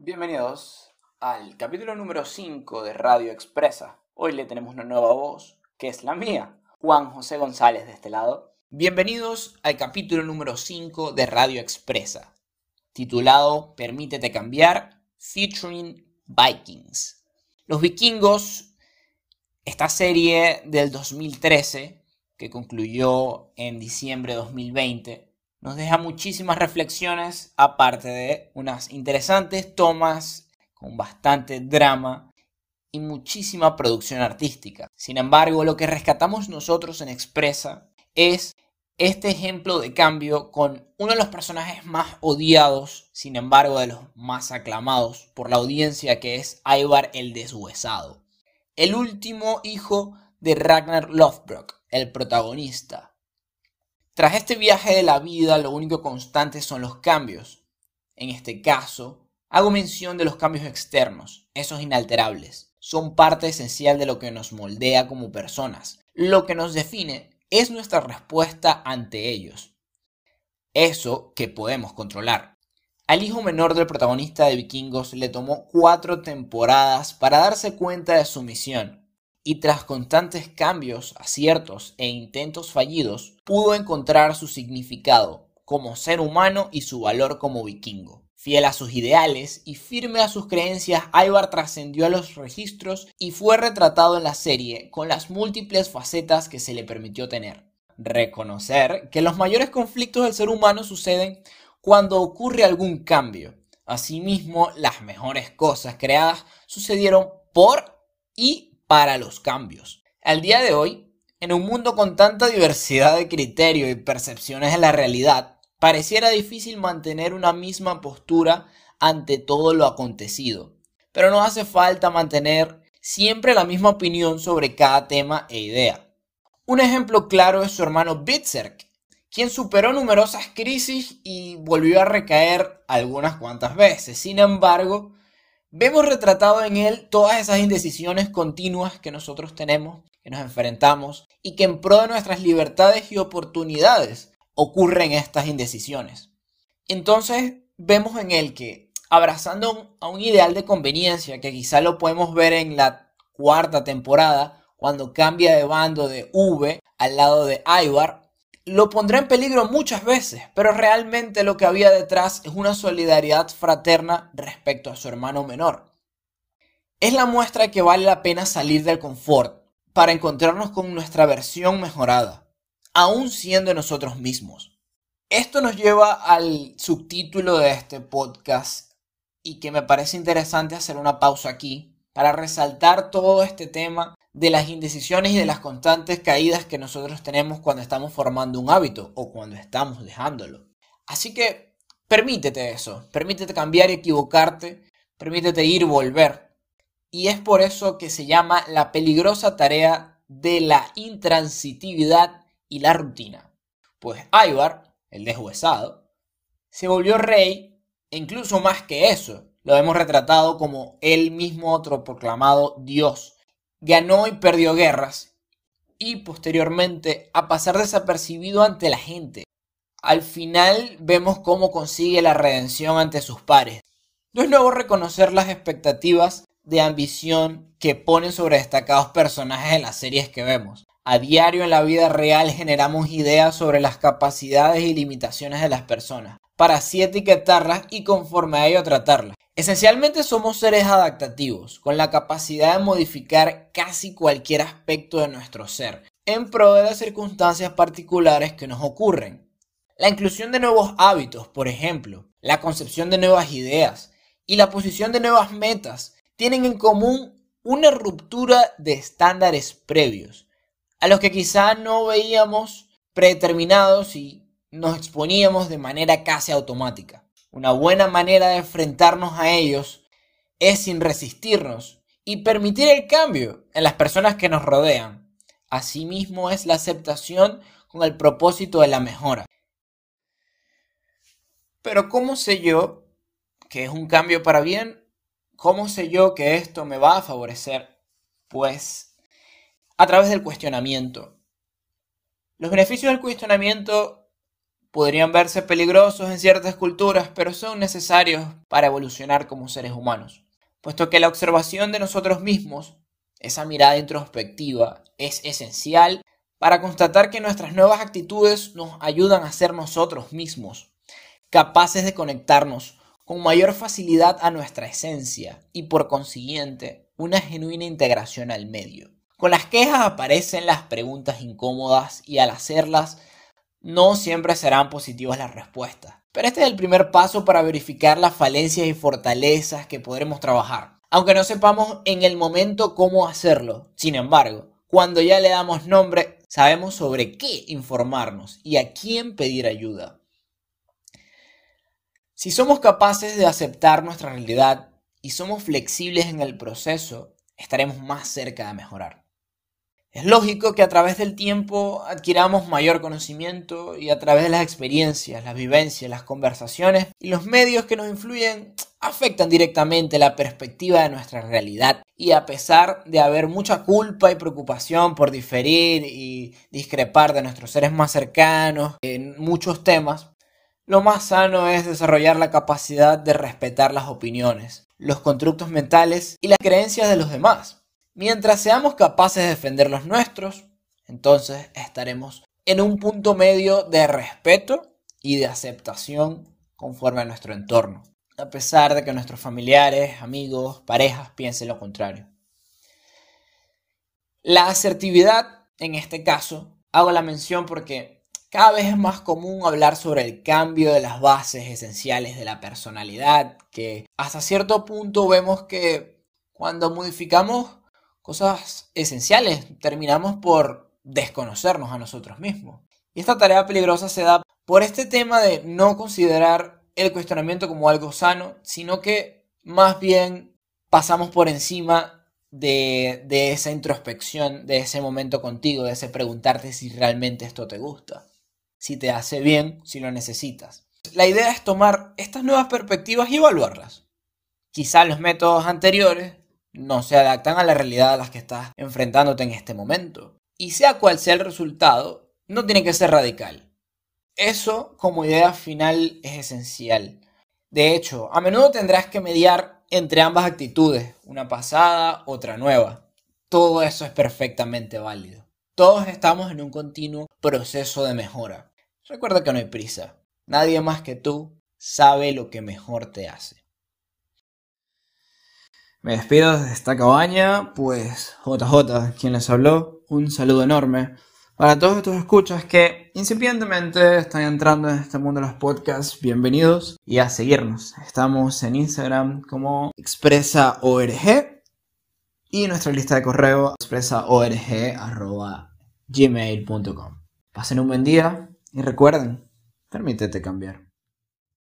Bienvenidos al capítulo número 5 de Radio Expresa. Hoy le tenemos una nueva voz, que es la mía, Juan José González de este lado. Bienvenidos al capítulo número 5 de Radio Expresa, titulado Permítete cambiar, featuring Vikings. Los vikingos, esta serie del 2013, que concluyó en diciembre de 2020, nos deja muchísimas reflexiones, aparte de unas interesantes tomas con bastante drama y muchísima producción artística. Sin embargo, lo que rescatamos nosotros en Expresa es este ejemplo de cambio con uno de los personajes más odiados, sin embargo de los más aclamados por la audiencia, que es Ivar el Deshuesado. El último hijo de Ragnar Lothbrok, el protagonista, tras este viaje de la vida, lo único constante son los cambios. En este caso, hago mención de los cambios externos, esos inalterables. Son parte esencial de lo que nos moldea como personas. Lo que nos define es nuestra respuesta ante ellos. Eso que podemos controlar. Al hijo menor del protagonista de Vikingos le tomó cuatro temporadas para darse cuenta de su misión y tras constantes cambios, aciertos e intentos fallidos, pudo encontrar su significado como ser humano y su valor como vikingo. Fiel a sus ideales y firme a sus creencias, Ivar trascendió a los registros y fue retratado en la serie con las múltiples facetas que se le permitió tener. Reconocer que los mayores conflictos del ser humano suceden cuando ocurre algún cambio. Asimismo, las mejores cosas creadas sucedieron por y para los cambios. Al día de hoy, en un mundo con tanta diversidad de criterios y percepciones de la realidad, pareciera difícil mantener una misma postura ante todo lo acontecido. Pero no hace falta mantener siempre la misma opinión sobre cada tema e idea. Un ejemplo claro es su hermano Bitzerk, quien superó numerosas crisis y volvió a recaer algunas cuantas veces. Sin embargo, Vemos retratado en él todas esas indecisiones continuas que nosotros tenemos, que nos enfrentamos y que en pro de nuestras libertades y oportunidades ocurren estas indecisiones. Entonces vemos en él que abrazando a un ideal de conveniencia que quizá lo podemos ver en la cuarta temporada cuando cambia de bando de V al lado de Ivar, lo pondrá en peligro muchas veces, pero realmente lo que había detrás es una solidaridad fraterna respecto a su hermano menor. Es la muestra que vale la pena salir del confort para encontrarnos con nuestra versión mejorada, aún siendo nosotros mismos. Esto nos lleva al subtítulo de este podcast y que me parece interesante hacer una pausa aquí para resaltar todo este tema de las indecisiones y de las constantes caídas que nosotros tenemos cuando estamos formando un hábito o cuando estamos dejándolo. Así que permítete eso, permítete cambiar y equivocarte, permítete ir y volver. Y es por eso que se llama la peligrosa tarea de la intransitividad y la rutina. Pues Ivar, el deshuesado, se volvió rey e incluso más que eso, lo hemos retratado como él mismo otro proclamado Dios ganó y perdió guerras y posteriormente a pasar desapercibido ante la gente. Al final vemos cómo consigue la redención ante sus pares. No es nuevo reconocer las expectativas de ambición que ponen sobre destacados personajes en las series que vemos. A diario en la vida real generamos ideas sobre las capacidades y limitaciones de las personas, para así etiquetarlas y conforme a ello tratarlas. Esencialmente somos seres adaptativos, con la capacidad de modificar casi cualquier aspecto de nuestro ser, en pro de las circunstancias particulares que nos ocurren. La inclusión de nuevos hábitos, por ejemplo, la concepción de nuevas ideas y la posición de nuevas metas tienen en común una ruptura de estándares previos, a los que quizá no veíamos predeterminados y nos exponíamos de manera casi automática. Una buena manera de enfrentarnos a ellos es sin resistirnos y permitir el cambio en las personas que nos rodean. Asimismo es la aceptación con el propósito de la mejora. Pero ¿cómo sé yo que es un cambio para bien? ¿Cómo sé yo que esto me va a favorecer? Pues a través del cuestionamiento. Los beneficios del cuestionamiento podrían verse peligrosos en ciertas culturas, pero son necesarios para evolucionar como seres humanos, puesto que la observación de nosotros mismos, esa mirada introspectiva, es esencial para constatar que nuestras nuevas actitudes nos ayudan a ser nosotros mismos, capaces de conectarnos con mayor facilidad a nuestra esencia y por consiguiente una genuina integración al medio. Con las quejas aparecen las preguntas incómodas y al hacerlas no siempre serán positivas las respuestas. Pero este es el primer paso para verificar las falencias y fortalezas que podremos trabajar, aunque no sepamos en el momento cómo hacerlo. Sin embargo, cuando ya le damos nombre, sabemos sobre qué informarnos y a quién pedir ayuda. Si somos capaces de aceptar nuestra realidad y somos flexibles en el proceso, estaremos más cerca de mejorar. Es lógico que a través del tiempo adquiramos mayor conocimiento y a través de las experiencias, las vivencias, las conversaciones y los medios que nos influyen afectan directamente la perspectiva de nuestra realidad. Y a pesar de haber mucha culpa y preocupación por diferir y discrepar de nuestros seres más cercanos en muchos temas, lo más sano es desarrollar la capacidad de respetar las opiniones, los constructos mentales y las creencias de los demás Mientras seamos capaces de defender los nuestros, entonces estaremos en un punto medio de respeto y de aceptación conforme a nuestro entorno, a pesar de que nuestros familiares, amigos, parejas piensen lo contrario. La asertividad, en este caso, hago la mención porque cada vez es más común hablar sobre el cambio de las bases esenciales de la personalidad, que hasta cierto punto vemos que cuando modificamos cosas esenciales, terminamos por desconocernos a nosotros mismos. Y esta tarea peligrosa se da por este tema de no considerar el cuestionamiento como algo sano, sino que más bien pasamos por encima de, de, esa introspección, de ese momento contigo, de ese preguntarte si realmente esto te gusta, si te hace bien, si lo necesitas. La idea es tomar estas nuevas perspectivas y evaluarlas. Quizá los métodos anteriores no se adaptan a la realidad a las que estás enfrentándote en este momento. Y sea cual sea el resultado, no tiene que ser radical. Eso como idea final es esencial. De hecho, a menudo tendrás que mediar entre ambas actitudes, una pasada, otra nueva. Todo eso es perfectamente válido. Todos estamos en un continuo proceso de mejora. Recuerda que no hay prisa. Nadie más que tú sabe lo que mejor te hace. Me despido de esta cabaña, pues JJ, quien les habló, un saludo enorme para todos estos escuchas que incipientemente están entrando en este mundo de los podcasts, bienvenidos y a seguirnos. Estamos en Instagram como expresaorg y nuestra lista de correo expresaorg.gmail.com. Pasen un buen día y recuerden, permítete cambiar.